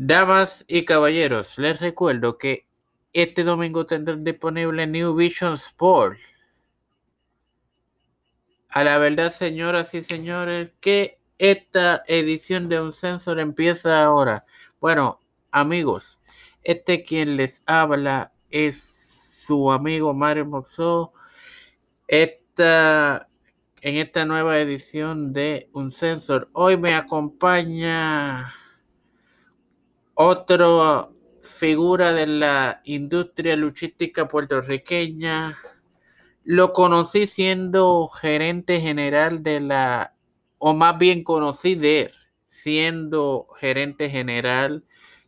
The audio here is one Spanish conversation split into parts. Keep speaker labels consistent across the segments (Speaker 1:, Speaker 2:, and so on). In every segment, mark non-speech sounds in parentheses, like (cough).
Speaker 1: Damas y caballeros, les recuerdo que este domingo tendrán disponible New Vision Sport. A la verdad, señoras y señores, que esta edición de Un Sensor empieza ahora. Bueno, amigos, este quien les habla es su amigo Mario Moxó. Esta, en esta nueva edición de Un Sensor, hoy me acompaña otra figura de la industria luchística puertorriqueña. Lo conocí siendo gerente general de la, o más bien conocí de él, siendo gerente general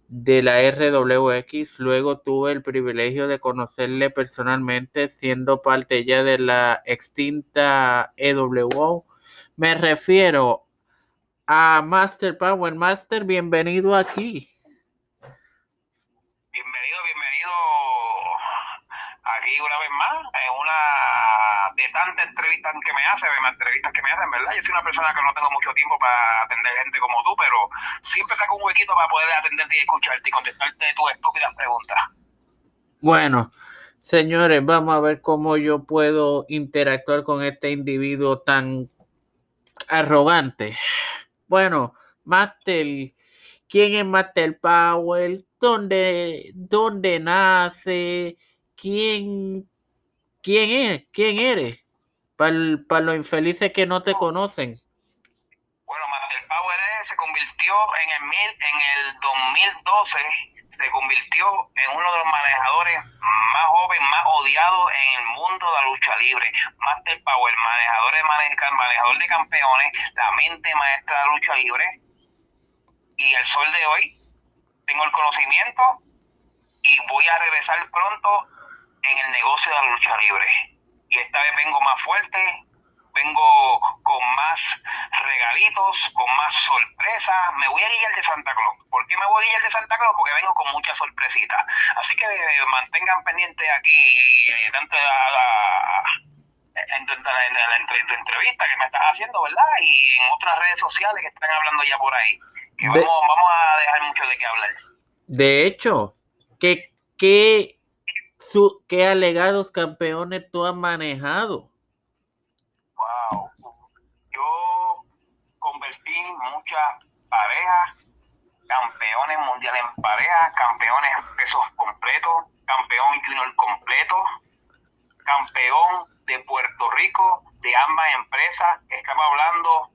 Speaker 1: de la RWX. Luego tuve el privilegio de conocerle personalmente, siendo parte ya de la extinta EWO. Me refiero a Master Power. Master, bienvenido aquí.
Speaker 2: una vez más, en una tantas entrevistas que me hacen, entrevistas que me hacen, ¿verdad? Yo soy una persona que no tengo mucho tiempo para atender gente como tú, pero siempre saco un huequito para poder atenderte y escucharte y contestarte tus estúpidas preguntas.
Speaker 1: Bueno, señores, vamos a ver cómo yo puedo interactuar con este individuo tan arrogante. Bueno, Master, ¿quién es Master Powell? ¿Dónde, dónde nace? quién, quién es, quién eres, para los infelices que no te conocen.
Speaker 2: Bueno, Master Power se convirtió en el, en el 2012, se convirtió en uno de los manejadores más jóvenes, más odiados en el mundo de la lucha libre. Master Power, manejador de, manejador de campeones, la mente maestra de la lucha libre. Y el sol de hoy, tengo el conocimiento y voy a regresar pronto en el negocio de la lucha libre. Y esta vez vengo más fuerte, vengo con más regalitos, con más sorpresas. Me voy a guiar de Santa Claus. ¿Por qué me voy a guiar de Santa Claus? Porque vengo con muchas sorpresitas. Así que eh, mantengan pendiente aquí, eh, tanto en, tu, entrevista que me estás haciendo, ¿verdad? Y en otras redes sociales que están hablando ya por ahí. Que vamos, vamos a dejar mucho de qué hablar.
Speaker 1: De hecho, ¿qué, qué ¿qué alegados campeones tú has manejado?
Speaker 2: Wow. Yo convertí muchas parejas, campeones mundiales en parejas, campeones pesos completos, campeón junior completo, campeón de Puerto Rico de ambas empresas. Estamos hablando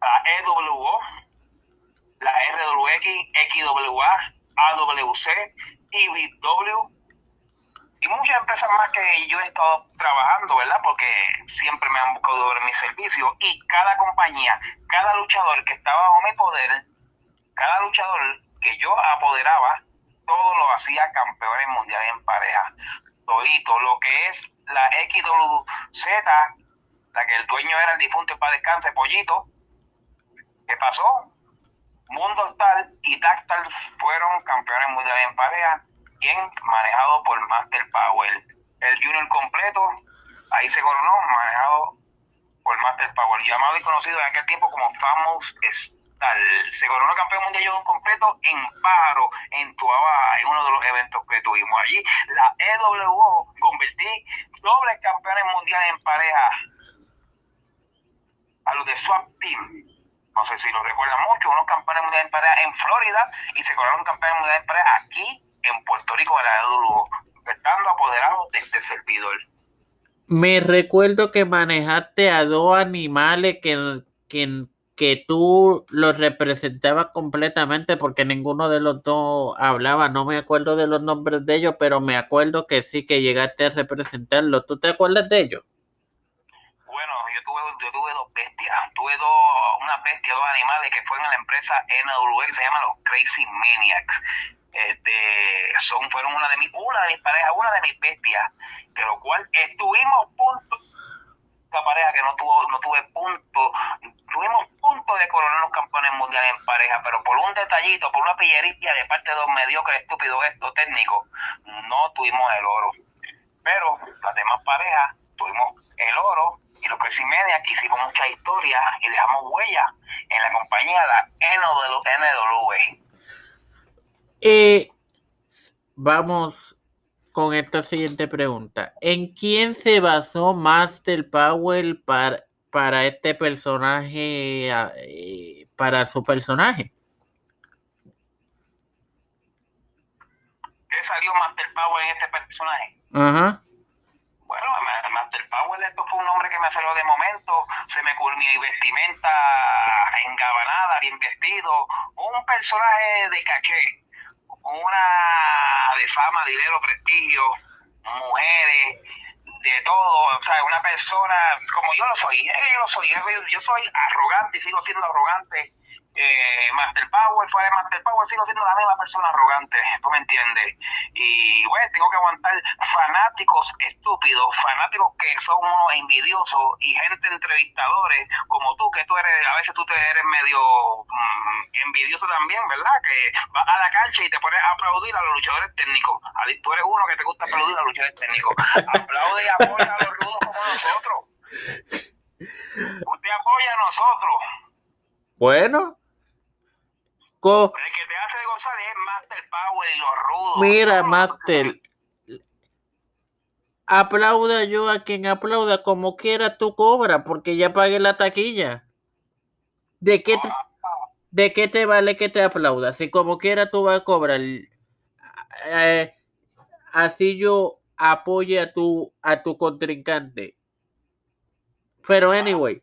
Speaker 2: la EWO, la RWX, XWA, AWC, IBW y muchas empresas más que yo he estado trabajando, ¿verdad? Porque siempre me han buscado ver mi servicio y cada compañía, cada luchador que estaba bajo mi poder, cada luchador que yo apoderaba, todo lo hacía campeones mundiales en pareja. Todito, lo que es la XWZ, la que el dueño era el difunto para descanse, Pollito, ¿qué pasó? Mundo Tal y Tactal fueron campeones mundiales en pareja manejado por Master Power. El Junior completo, ahí se coronó, manejado por Master Power, llamado y conocido en aquel tiempo como Famous Star. Se coronó campeón mundial Junior completo en Paro, en Tuaba, en uno de los eventos que tuvimos allí. La EWO convertí dobles campeones mundiales en pareja a los de Swap Team. No sé si lo recuerdan mucho, unos campeones mundiales en pareja en Florida y se coronaron campeones mundiales en pareja aquí en Puerto Rico de la Lugo, estando apoderado de este servidor.
Speaker 1: Me recuerdo que manejaste a dos animales que, que, que tú los representabas completamente porque ninguno de los dos hablaba. No me acuerdo de los nombres de ellos, pero me acuerdo que sí que llegaste a representarlos. ¿Tú te acuerdas de ellos?
Speaker 2: Bueno, yo tuve, yo tuve dos bestias. Tuve dos, una bestia, dos animales que fueron en la empresa NW que se llaman los Crazy Maniacs este son fueron una de mis una de mis parejas una de mis bestias de lo cual estuvimos punto esta pareja que no tuvo no tuve punto tuvimos punto de coronar los campeones mundiales en pareja pero por un detallito por una pillería de parte de dos mediocres estúpidos estos técnicos no tuvimos el oro. Pero las demás parejas tuvimos el oro y los Crazy Media que hicimos muchas historias y dejamos huellas en la compañía la NW
Speaker 1: Eh, vamos con esta siguiente pregunta. ¿En quién se basó Master Powell para, para este personaje, eh, para su personaje?
Speaker 2: ¿Qué salió Master Powell en este personaje?
Speaker 1: Ajá.
Speaker 2: Bueno, Master Powell, esto fue un nombre que me salió de momento, se me mi vestimenta engabanada, bien vestido, un personaje de caché, una de fama, dinero, prestigio, mujeres, de todo, o sea, una persona como yo lo soy, yo lo soy, yo soy arrogante y sigo siendo arrogante eh, Master Power, fue de Master Power, sigo siendo la misma persona arrogante, tú me entiendes. Y, bueno, tengo que aguantar fanáticos estúpidos, fanáticos que son unos envidiosos y gente entrevistadores como tú, que tú eres, a veces tú te eres medio mm, envidioso también, ¿verdad? Que vas a la cancha y te pones a aplaudir a los luchadores técnicos. Tú eres uno que te gusta aplaudir a los luchadores técnicos. Aplaude y apoya a los rudos como nosotros. Usted apoya a nosotros.
Speaker 1: Bueno,
Speaker 2: el que te hace gozar es Master Power y los rudos.
Speaker 1: Mira, Master. Aplauda yo a quien aplauda como quiera tú cobra, porque ya pagué la taquilla. ¿De qué, te, ¿De qué te vale que te aplauda? Si como quiera tú vas a cobrar. Eh, así yo apoye a tu, a tu contrincante. Pero anyway,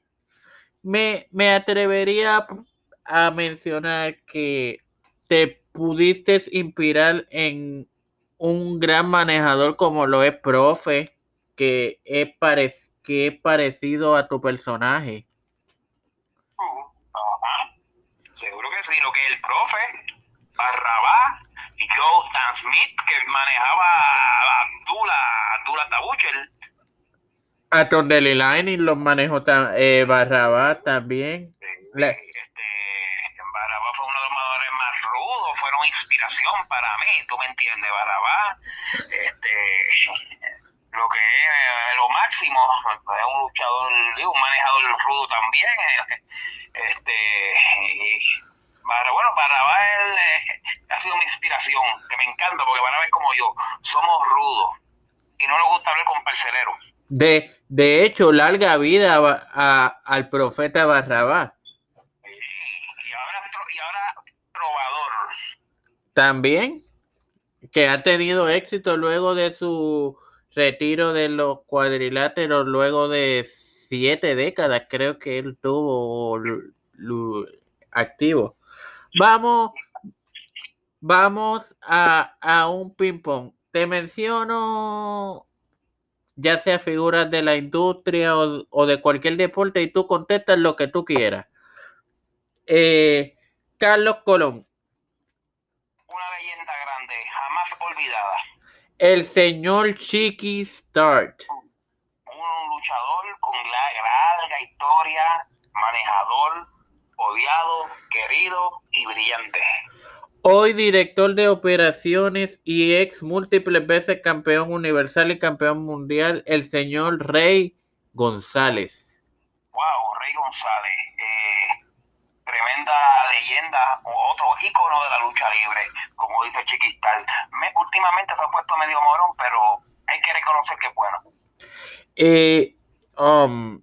Speaker 1: me, me atrevería a mencionar que te pudiste inspirar en un gran manejador como lo es Profe, que es, que es parecido a tu personaje.
Speaker 2: Seguro que sí, lo que es el Profe, Barrabá y Joe Dan Smith, que manejaba a Abdullah, Abdullah Tabuchel.
Speaker 1: A Line los manejó eh, Barrabá también.
Speaker 2: Inspiración para mí, tú me entiendes, Barabá, este, lo que es eh, lo máximo, es un luchador, un manejador rudo también, eh, este, bueno, Barabá eh, ha sido mi inspiración, que me encanta, porque Barabá es como yo, somos rudos, y no nos gusta hablar con parceleros.
Speaker 1: De, de hecho, larga vida a, al profeta Barrabá. También, que ha tenido éxito luego de su retiro de los cuadriláteros, luego de siete décadas, creo que él tuvo activo. Vamos, vamos a, a un ping-pong. Te menciono ya sea figuras de la industria o, de cualquier deporte y tú contestas lo que tú quieras. Eh, Carlos Colón, El señor Chiqui Start.
Speaker 2: Un luchador con larga historia, manejador, odiado, querido y brillante.
Speaker 1: Hoy director de operaciones y ex múltiples veces campeón universal y campeón mundial, el señor Rey González.
Speaker 2: Wow, Rey González tremenda leyenda o otro ícono de la lucha libre, como dice Chiquistal. Me, últimamente se ha puesto medio morón, pero hay que reconocer que es bueno.
Speaker 1: Eh, um,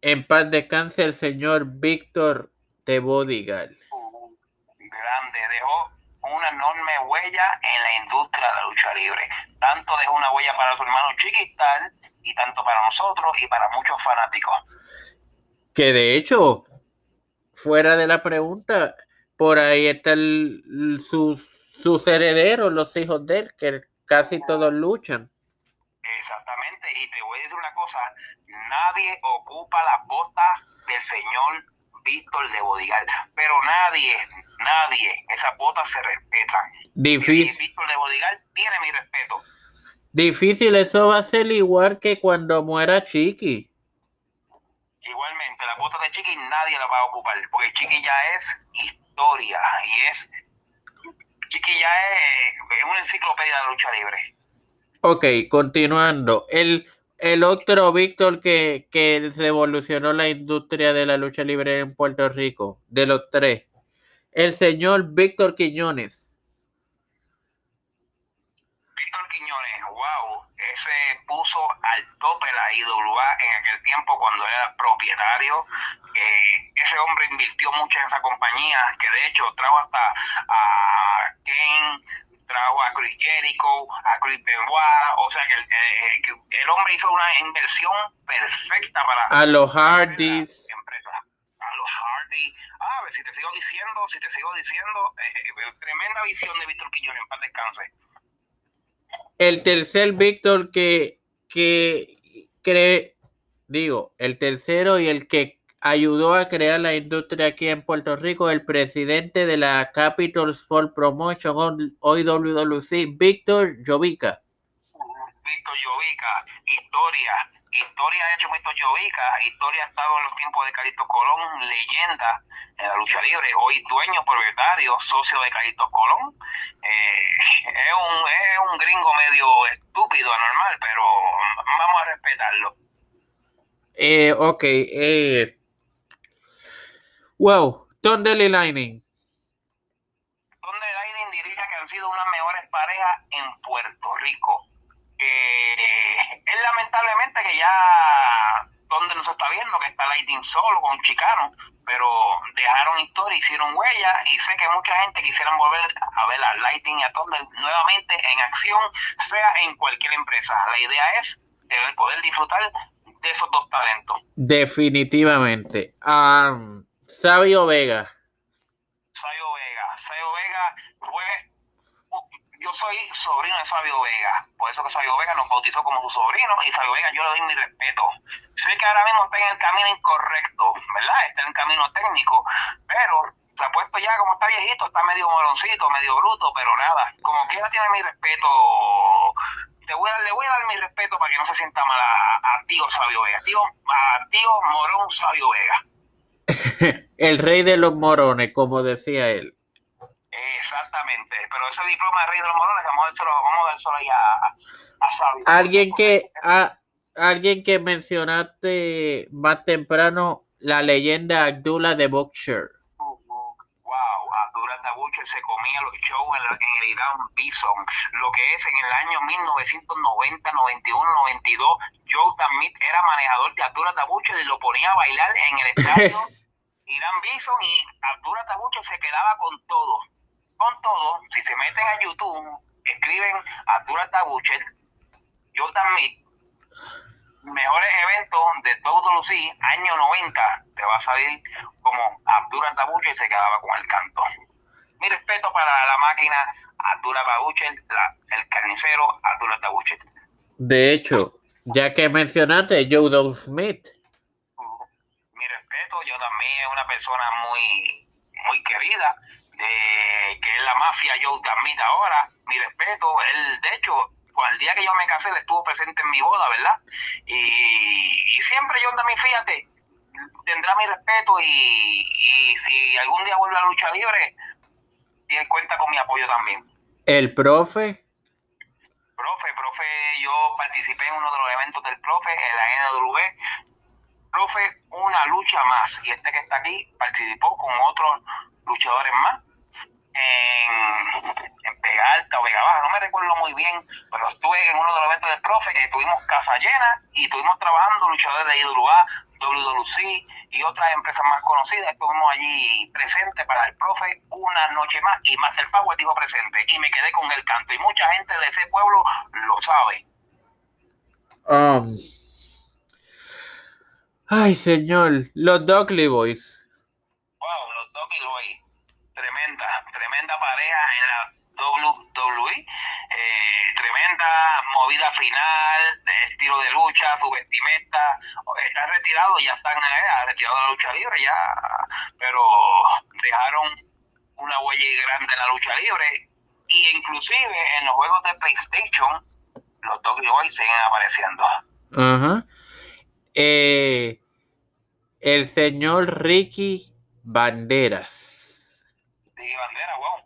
Speaker 1: en paz descanse el señor Víctor de Bodigal.
Speaker 2: grande, dejó una enorme huella en la industria de la lucha libre. Tanto dejó una huella para su hermano Chiquistal y tanto para nosotros y para muchos fanáticos.
Speaker 1: Que de hecho, fuera de la pregunta, por ahí están sus, sus herederos, los hijos de él, que casi todos luchan.
Speaker 2: Exactamente, y te voy a decir una cosa, nadie ocupa la bota del señor Víctor de Bodigal, pero nadie, nadie, esas botas se respetan.
Speaker 1: Difícil.
Speaker 2: Víctor de Bodigal tiene mi respeto.
Speaker 1: Difícil, eso va a ser igual que cuando muera Chiqui
Speaker 2: foto de Chiqui nadie la va a ocupar, porque Chiqui ya es historia y es. Chiqui ya es, es una enciclopedia de la lucha libre.
Speaker 1: Ok, continuando. El, el otro Víctor que, que revolucionó la industria de la lucha libre en Puerto Rico, de los tres, el señor Víctor Quiñones.
Speaker 2: Víctor Quiñones, wow, ese puso al tope la IWA en aquel tiempo cuando era propietario. Eh, ese hombre invirtió mucho en esa compañía, que de hecho trajo hasta a Kane, trajo a Chris Jericho, a Chris Benoit, o sea que el, eh, el, hombre hizo una inversión perfecta para...
Speaker 1: A los Hardys.
Speaker 2: A los Hardys. Ah, a ver, si te sigo diciendo, si te sigo diciendo, eh, tremenda visión de Víctor Quiñones, en paz descanse
Speaker 1: el tercer Víctor que, que cree, digo, el tercero y el que ayudó a crear la industria aquí en Puerto Rico, el presidente de la Capital Sport Promotion, hoy WWC, Víctor Jovica.
Speaker 2: Víctor Jovica, historia, historia ha hecho Víctor Jovica, historia ha estado en los tiempos de Carito Colón, leyenda en la lucha libre, hoy dueño, propietario, socio de Carito Colón. Eh, es, un, es un gringo medio estúpido, anormal, pero vamos a respetarlo.
Speaker 1: Eh, ok, eh. Wow, Thunder y Lightning.
Speaker 2: Thunder y Lightning diría que han sido unas mejores parejas en Puerto Rico. Es lamentablemente que ya donde no se está viendo que está Lightning solo con Chicano, pero dejaron historia, hicieron huella y sé que mucha gente quisiera volver a ver a Lightning y a Thunder nuevamente en acción, sea en cualquier empresa. La idea es poder disfrutar de esos dos talentos.
Speaker 1: Definitivamente. Um, Sabio Vega.
Speaker 2: Sabio Vega. Sabio Vega fue soy sobrino de Sabio Vega, por eso que Sabio Vega nos bautizó como su sobrino y Sabio Vega yo le doy mi respeto. Sé que ahora mismo está en el camino incorrecto, ¿verdad? Está en el camino técnico, pero se ha puesto ya como está viejito, está medio moroncito, medio bruto, pero nada, como quiera tiene mi respeto. Te voy a, le voy a dar mi respeto para que no se sienta mal a, tío Sabio Vega, tío, a tío Morón Sabio Vega. (laughs)
Speaker 1: el rey de los morones, como decía él.
Speaker 2: Exactamente, pero ese diploma de Rey de los Morones vamos a dárselo, vamos a dárselo ahí a, a Sabio.
Speaker 1: Alguien que, a, alguien que mencionaste más temprano, la leyenda Abdullah de Boxer.
Speaker 2: wow, Abdullah de Boxer se comía los shows en, en, el Irán Bison, lo que es en el año 1990, 91, 92, Joe Damit era manejador de Abdullah Tabucho y lo ponía a bailar en el estadio (laughs) Irán Bison y Abdullah Tabucho se quedaba con todo con todo, si se meten a YouTube, escriben Abdullah Tabucher, yo también, mejores eventos de todo Lucí, año 90, te va a salir como Abdullah Tabucher se quedaba con el canto. Mi respeto para la máquina Abdullah Tabucher, el carnicero Abdullah Tabucher.
Speaker 1: De hecho, ya que mencionaste Joe Smith.
Speaker 2: mi respeto, yo también es una persona muy, muy querida que es la mafia Joe Smith ahora, mi respeto, él de hecho, al día que yo me casé, él estuvo presente en mi boda, ¿verdad? Y, siempre John Smith, fíjate, tendrá mi respeto y, si algún día vuelve a la lucha libre, tiene cuenta con mi apoyo también.
Speaker 1: ¿El profe?
Speaker 2: Profe, profe, yo participé en uno de los eventos del profe, en la NW. Profe, una lucha más. Y este que está aquí participó con otros luchadores más en, en Vega Alta o Vega Baja, no me recuerdo muy bien, pero estuve en uno de los eventos del profe, que tuvimos casa llena y estuvimos trabajando luchadores de IWA, WWC y otras empresas más conocidas. Estuvimos allí presentes para el profe una noche más y Master Power dijo presente y me quedé con el canto y mucha gente de ese pueblo lo sabe.
Speaker 1: Um, ay, señor, los Dockley Boys
Speaker 2: tremenda, tremenda pareja en la WWE, eh, tremenda movida final, de estilo de lucha, su vestimenta, están retirados, ya están eh, retirados de la lucha libre ya, pero dejaron una huella grande en la lucha libre. Y inclusive en los juegos de PlayStation los WWE siguen apareciendo.
Speaker 1: Eh, el señor Ricky Banderas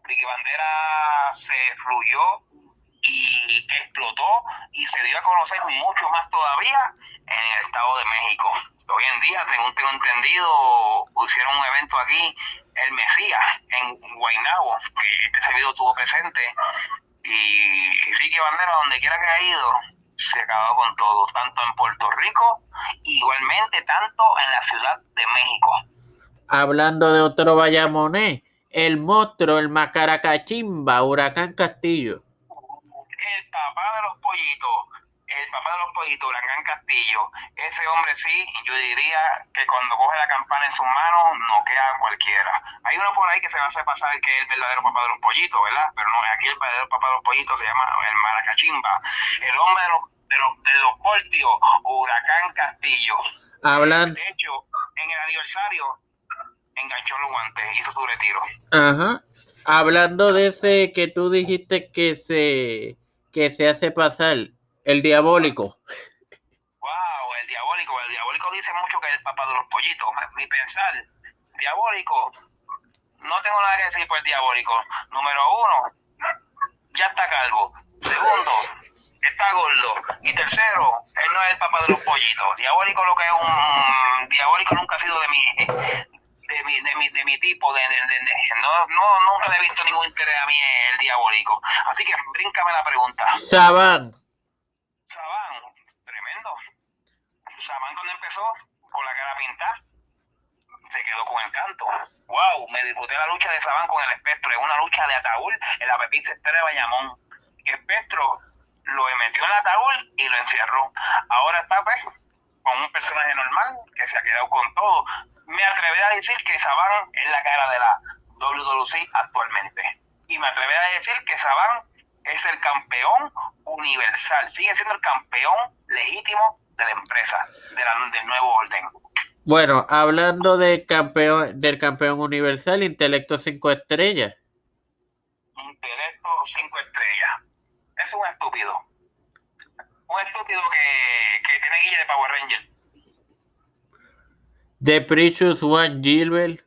Speaker 2: Ricky Bandera se fluyó y explotó y se dio a conocer mucho más todavía en el Estado de México. Hoy en día, según tengo entendido, hicieron un evento aquí, el Mesías, en Guaynabo, que este servidor tuvo presente. Y Ricky Bandera, donde quiera que ha ido, se acabó con todo, tanto en Puerto Rico, igualmente tanto en la Ciudad de México.
Speaker 1: Hablando de otro Bayamoné, el monstruo, el Macaracachimba, Huracán Castillo.
Speaker 2: El papá de los pollitos, el papá de los pollitos, Huracán Castillo, ese hombre sí, yo diría que cuando coge la campana en sus manos no queda cualquiera. Hay uno por ahí que se va a hacer pasar que es el verdadero papá de los pollitos, ¿verdad? Pero no, aquí el verdadero papá de los pollitos se llama el Maracachimba, el hombre de los, de los, de los voltios, Huracán Castillo.
Speaker 1: Hablan.
Speaker 2: De hecho, en el aniversario enganchó los guantes, hizo su retiro.
Speaker 1: Ajá. Hablando de ese que tú dijiste que se que se hace pasar, el diabólico.
Speaker 2: Wow, el diabólico, el diabólico dice mucho que es el papá de los pollitos. Mi pensar, diabólico, no tengo nada que decir por el diabólico. Número uno, ya está calvo. Segundo, está gordo. Y tercero, él no es el papá de los pollitos. Diabólico lo que es un... Diabólico nunca ha sido de mi... De mi, de mi, de mi tipo, de, de, de- no, no, nunca le he visto ningún interés a mí el diabólico. Así que bríncame la pregunta.
Speaker 1: Saban.
Speaker 2: Sabán, tremendo. Sabán cuando empezó con la cara pintada, se quedó con el canto. Wow, me disfruté la lucha de Sabán con el espectro. Es una lucha de ataúd en la Pepín Cestera de Bayamón. Espectro lo metió en el ataúd y lo encerró. Ahora está pues con un personaje normal que se ha quedado con todo. Me atreveré a decir que Sabán es la cara de la WWC actualmente. Y me atreveré a decir que Sabán es el campeón universal, sigue siendo el campeón legítimo de la empresa, de la- del nuevo orden.
Speaker 1: Bueno, hablando de campeón, del campeón universal, intelecto 5 estrellas.
Speaker 2: Intelecto 5 estrellas. Es un estúpido. Un estúpido que, que tiene guille de Power Ranger.
Speaker 1: The Precious One Gilbert.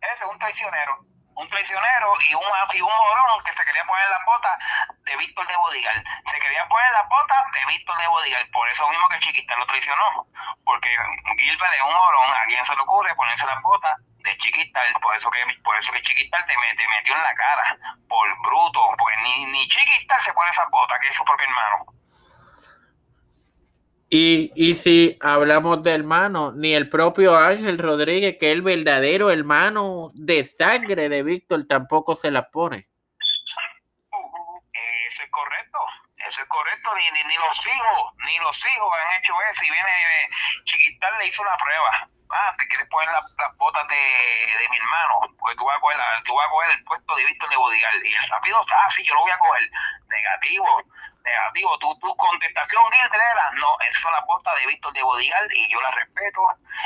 Speaker 2: Ese es un traicionero. Un traicionero y un, morón que se quería poner las botas de Víctor de Bodigal. Se quería poner las botas de Víctor de Bodigal. Por eso mismo que Chiquita lo traicionó. Porque Gilbert es un morón. ¿A quién se le ocurre ponerse las botas de Chiquita? Por eso que, por eso que Chiquita te, me- te metió en la cara. Por bruto. Porque ni, ni Chiquita se pone esas botas, que es su propio hermano.
Speaker 1: Y, y si hablamos de hermano, ni el propio Ángel Rodríguez, que es el verdadero hermano de sangre de Víctor, tampoco se las pone.
Speaker 2: Eso es correcto, eso es correcto, ni, ni, ni los hijos, ni los hijos han hecho eso. Y viene eh, Chiquital le hizo una prueba. Ah, te quieres poner la- las botas de, de mi hermano, porque tú vas a coger, la- tú vas a coger el puesto de Víctor de Bodigal. Y el rápido, ah, sí, yo lo voy a coger. Negativo, negativo. Tu, tu contestación, Gilbert, era, no, esas son las botas de Víctor de Bodigal y yo las respeto.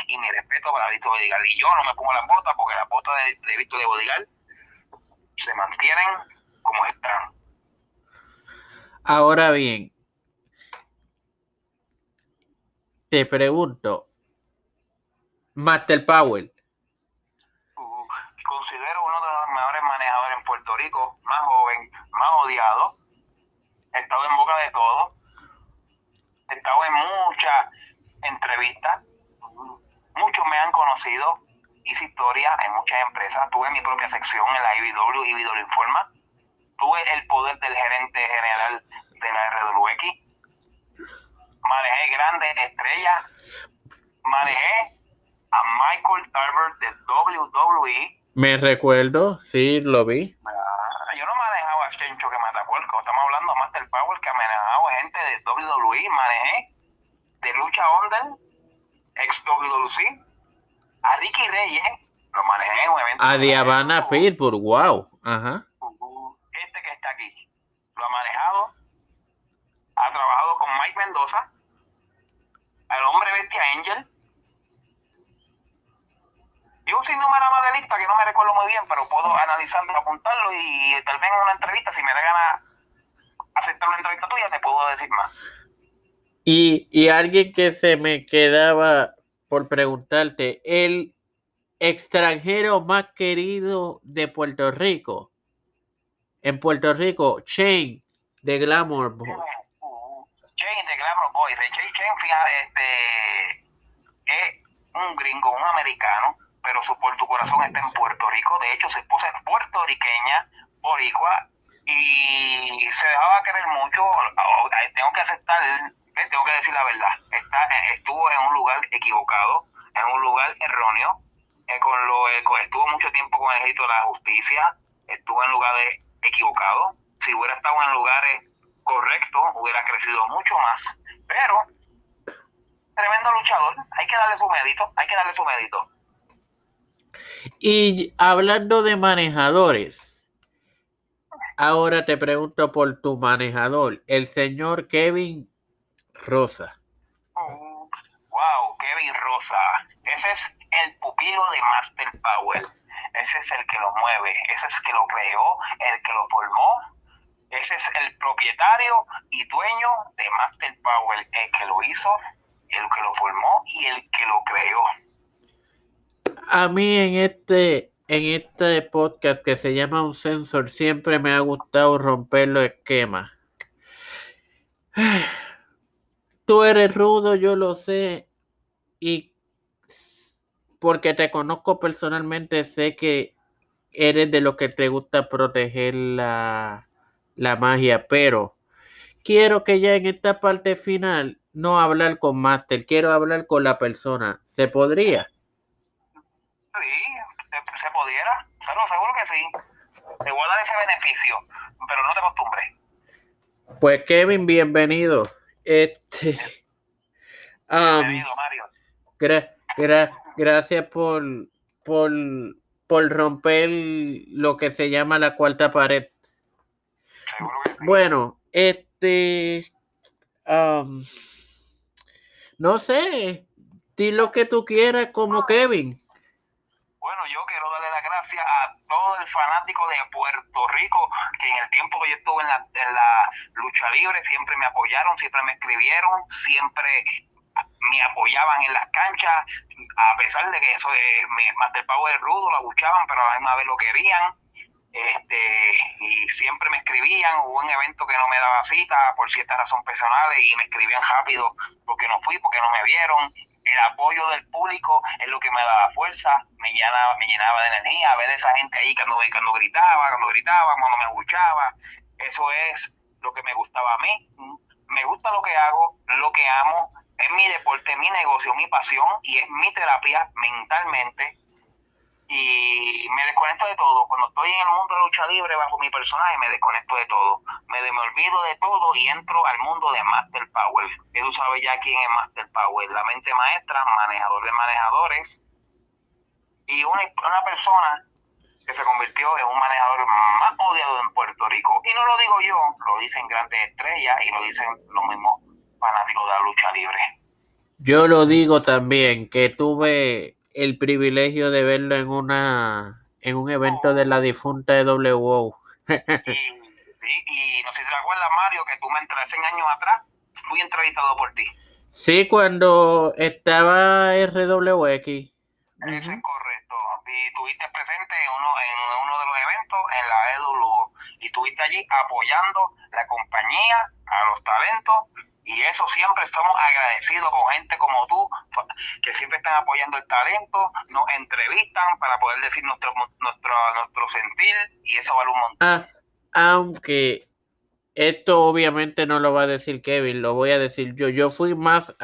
Speaker 2: Y mi respeto para Víctor de Bodigal. Y yo no me pongo las botas porque las botas de, de Víctor de Bodigal se mantienen como están.
Speaker 1: Ahora bien, te pregunto, Master Power,
Speaker 2: Uh, considero uno de los mejores manejadores en Puerto Rico, más joven, más odiado. Estado en boca de todo. He estado en muchas entrevistas. Muchos me han conocido. Hice historia en muchas empresas. Tuve mi propia sección en la IBW, IBW Informa. Tuve el poder del gerente general de la RWX. Manejé grandes estrellas. Manejé a Michael Tarver de WWE.
Speaker 1: me recuerdo, sí, lo vi.
Speaker 2: Ah, yo no manejaba a Que. Estamos hablando de Master Power que ha manejado gente de WWE. Manejé de Lucha Under, ex WWC. A Ricky Reyes lo manejé en un evento.
Speaker 1: A Diabana Pittsburgh, wow, ajá.
Speaker 2: Este que está aquí lo ha manejado. Ha trabajado con Mike Mendoza. Al hombre bestia Angel. Y un sinnúmero más de lista que no me recuerdo muy bien, pero puedo analizarlo, apuntarlo y tal vez en una entrevista, si me da gana aceptar una entrevista tuya, te puedo decir más.
Speaker 1: Y, y alguien que se me quedaba por preguntarte, el extranjero más querido de Puerto Rico. En Puerto Rico, Shane de Glamour Boy.
Speaker 2: Shane de Glamour Boy. Shane, Shane este, es un gringo, un americano, pero su por tu corazón está en Puerto Rico. De hecho, su esposa es puertorriqueña, boricua, y se dejaba querer mucho. Tengo que aceptar, eh, tengo que decir la verdad. Está, eh, estuvo en un lugar equivocado, en un lugar erróneo. Eh, con lo, estuvo mucho tiempo con el ejército de la justicia, estuvo en lugares equivocados. Si hubiera estado en lugares correctos, hubiera crecido mucho más. Pero, tremendo luchador, hay que darle su mérito, hay que darle su mérito.
Speaker 1: Y hablando de manejadores, Ahora te pregunto por tu manejador, el señor Kevin Rosa.
Speaker 2: wow, Kevin Rosa. Ese es el pupilo de Master Power. Ese es el que lo mueve, ese es el que lo creó, el que lo formó. Ese es el propietario y dueño de Master Power, el que lo hizo, el que lo formó y el que lo creó.
Speaker 1: A mí en este en este podcast que se llama Un Sensor siempre me ha gustado romper los esquemas. (sighs) Tú eres rudo, yo lo sé. Y porque te conozco personalmente, sé que eres de lo que te gusta proteger la, la magia. Pero quiero que ya en esta parte final no hablar con Master, quiero hablar con la persona. ¿Se podría?
Speaker 2: se pudiera, seguro, seguro que sí. Te voy a dar ese beneficio, pero no te acostumbres.
Speaker 1: Pues Kevin, bienvenido. Este.
Speaker 2: bienvenido, Mario.
Speaker 1: gracias por, por, por romper lo que se llama la cuarta pared.
Speaker 2: Seguro que sí.
Speaker 1: Bueno, este. no sé, di lo que tú quieras como Kevin.
Speaker 2: Bueno, yo quiero darle las gracias a todo el fanático de Puerto Rico que en el tiempo que yo estuve en la, lucha libre siempre me apoyaron, siempre me escribieron, siempre me apoyaban en las canchas, a pesar de que eso es mi Master Power rudo, la luchaban, pero a la misma vez lo querían. Este, y siempre me escribían, hubo un evento que no me daba cita por ciertas razones personales y me escribían rápido porque no fui, porque no me vieron, el apoyo del público es lo que me daba fuerza, me llenaba, me llenaba de energía, ver a esa gente ahí cuando, cuando gritaba, cuando gritaba, cuando me escuchaba, eso es lo que me gustaba a mí. Me gusta lo que hago, lo que amo, es mi deporte, mi negocio, mi pasión y es mi terapia mentalmente y me desconecto de todo. Cuando estoy en el mundo de lucha libre bajo mi personaje, me desconecto de todo. Me, me olvido de todo y entro al mundo de Master Power. Que tú sabes ya quién es Master Power, la mente maestra, manejador de manejadores y una, una persona que se convirtió en un manejador más odiado en Puerto Rico. Y no lo digo yo, lo dicen grandes estrellas y lo dicen los mismos fanáticos de la lucha libre.
Speaker 1: Yo lo digo también, que tuve el privilegio de verlo en una en un evento de la difunta de WO.
Speaker 2: y, sí, y no sé si te acuerdas, Mario, que tú me entraste en años atrás, fui entrevistado por ti.
Speaker 1: Sí, cuando estaba RWX.
Speaker 2: Eso es correcto. Y estuviste presente en uno, en uno de los eventos en la EWO. Y estuviste allí apoyando la compañía, a los talentos y eso siempre estamos agradecidos con gente como tú, que siempre están apoyando el talento, nos entrevistan para poder decir nuestro, nuestro, nuestro sentir y eso vale un montón.
Speaker 1: Ah, aunque esto obviamente no lo va a decir Kevin, lo voy a decir yo. Yo fui más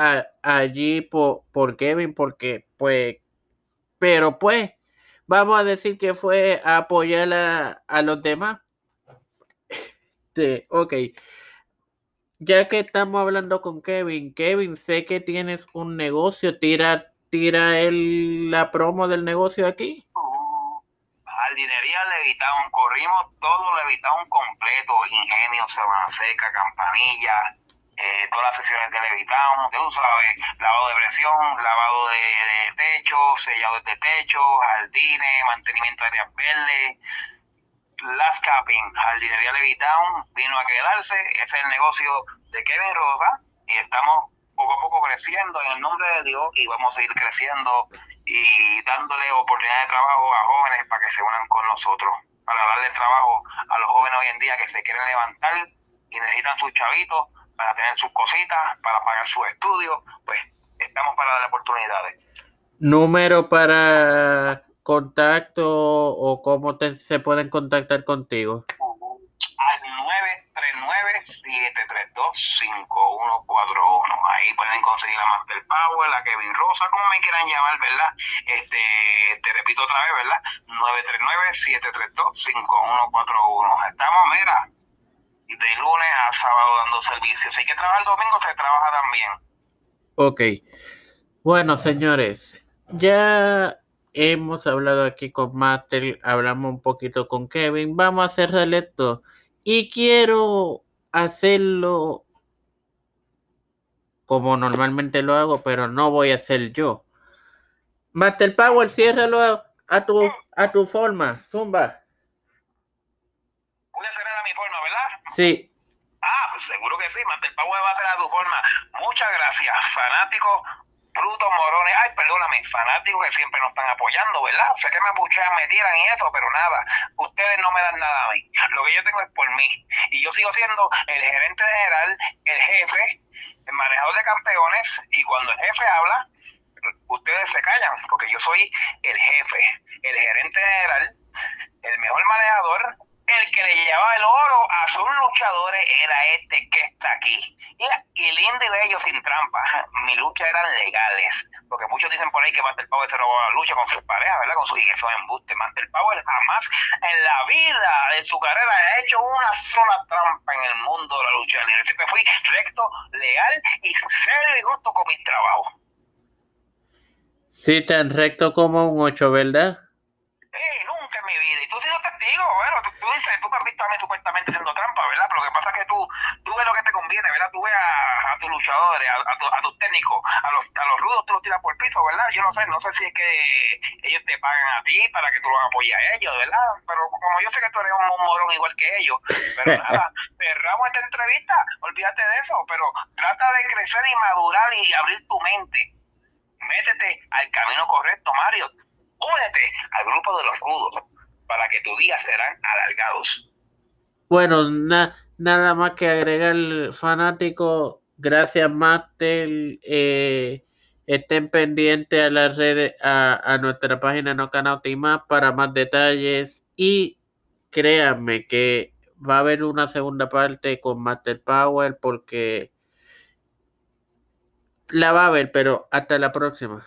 Speaker 1: allí por, por Kevin porque pues, pero pues, vamos a decir que fue a apoyar a, a los demás. Sí, (laughs) ok. Ya que estamos hablando con Kevin, Kevin, sé que tienes un negocio, tira, tira el, la promo del negocio aquí.
Speaker 2: jardinería Levitown, corrimos todo Levitown completo, ingenio, sabana seca, campanilla, eh, todas las sesiones de Levitown, tú sabes, lavado de presión, lavado de, de techo, sellado de techo, jardines, mantenimiento de áreas verdes Last Capping, Jardinería Levitown, vino a quedarse. Es el negocio de Kevin Rosa y estamos poco a poco creciendo en el nombre de Dios y vamos a seguir creciendo y dándole oportunidad de trabajo a jóvenes para que se unan con nosotros, para darle trabajo a los jóvenes hoy en día que se quieren levantar y necesitan sus chavitos para tener sus cositas, para pagar sus estudios, pues estamos para darle oportunidades.
Speaker 1: Número para contacto o cómo se pueden contactar contigo?
Speaker 2: Al 5141. Ahí pueden conseguir a Master Power, a Kevin Rosa, como me quieran llamar, ¿verdad? Este, te repito otra vez, ¿verdad? 939-732-5141. Estamos, mira, de lunes a sábado dando servicio. Si hay que trabajar el domingo, se trabaja también.
Speaker 1: Ok. Bueno, señores, ya hemos hablado aquí con Master, hablamos un poquito con Kevin. Vamos a cerrar esto. Y quiero hacerlo como normalmente lo hago, pero no voy a hacer yo. Master Power, ciérralo a, tu, a tu forma. Zumba.
Speaker 2: Voy a cerrar a mi forma, ¿verdad?
Speaker 1: Sí.
Speaker 2: Ah, pues seguro que sí. Master Power va a hacer a tu forma. Muchas gracias, fanático brutos, morones, ay, perdóname, fanáticos que siempre nos están apoyando, ¿verdad? Sé que me apuchean, me tiran y eso, pero nada, ustedes no me dan nada a mí. Lo que yo tengo es por mí. Y yo sigo siendo el gerente general, el jefe, el manejador de campeones, y cuando el jefe habla, ustedes se callan, porque yo soy el jefe, el gerente general, el mejor manejador, el que le llevaba el oro a sus luchadores era este que está aquí. Y, lindo y bello sin trampa. Mi lucha eran legales. Porque muchos dicen por ahí que Master Power se robó la lucha con sus parejas, ¿verdad? Con sus y eso embuste. Master Power jamás en la vida de su carrera ha hecho una sola trampa en el mundo de la lucha libre. Siempre fui recto, legal y serio y justo con mi trabajo.
Speaker 1: Sí, tan recto como un 8, ¿verdad?
Speaker 2: bueno, tú, dices, tú me has visto a mí supuestamente haciendo trampa, ¿verdad? Pero lo que pasa es que tú, tú ves lo que te conviene, ¿verdad? Tú ves a, tus luchadores, a, tus técnicos, a los, a los rudos tú los tiras por el piso, ¿verdad? Yo no sé, no sé si es que ellos te pagan a ti para que tú los apoyes a ellos, ¿verdad? Pero como yo sé que tú eres un, morón igual que ellos, pero (laughs) nada, cerramos esta entrevista, olvídate de eso, pero trata de crecer y madurar y abrir tu mente. Métete al camino correcto, Mario. Únete al grupo de los rudos para que tus días serán alargados.
Speaker 1: Bueno, nada más que agregar, fanático. Gracias, Master. Eh, estén pendientes a las redes, a, nuestra página No Canal Más para más detalles. Y créanme que va a haber una segunda parte con Master Power porque la va a haber, pero hasta la próxima.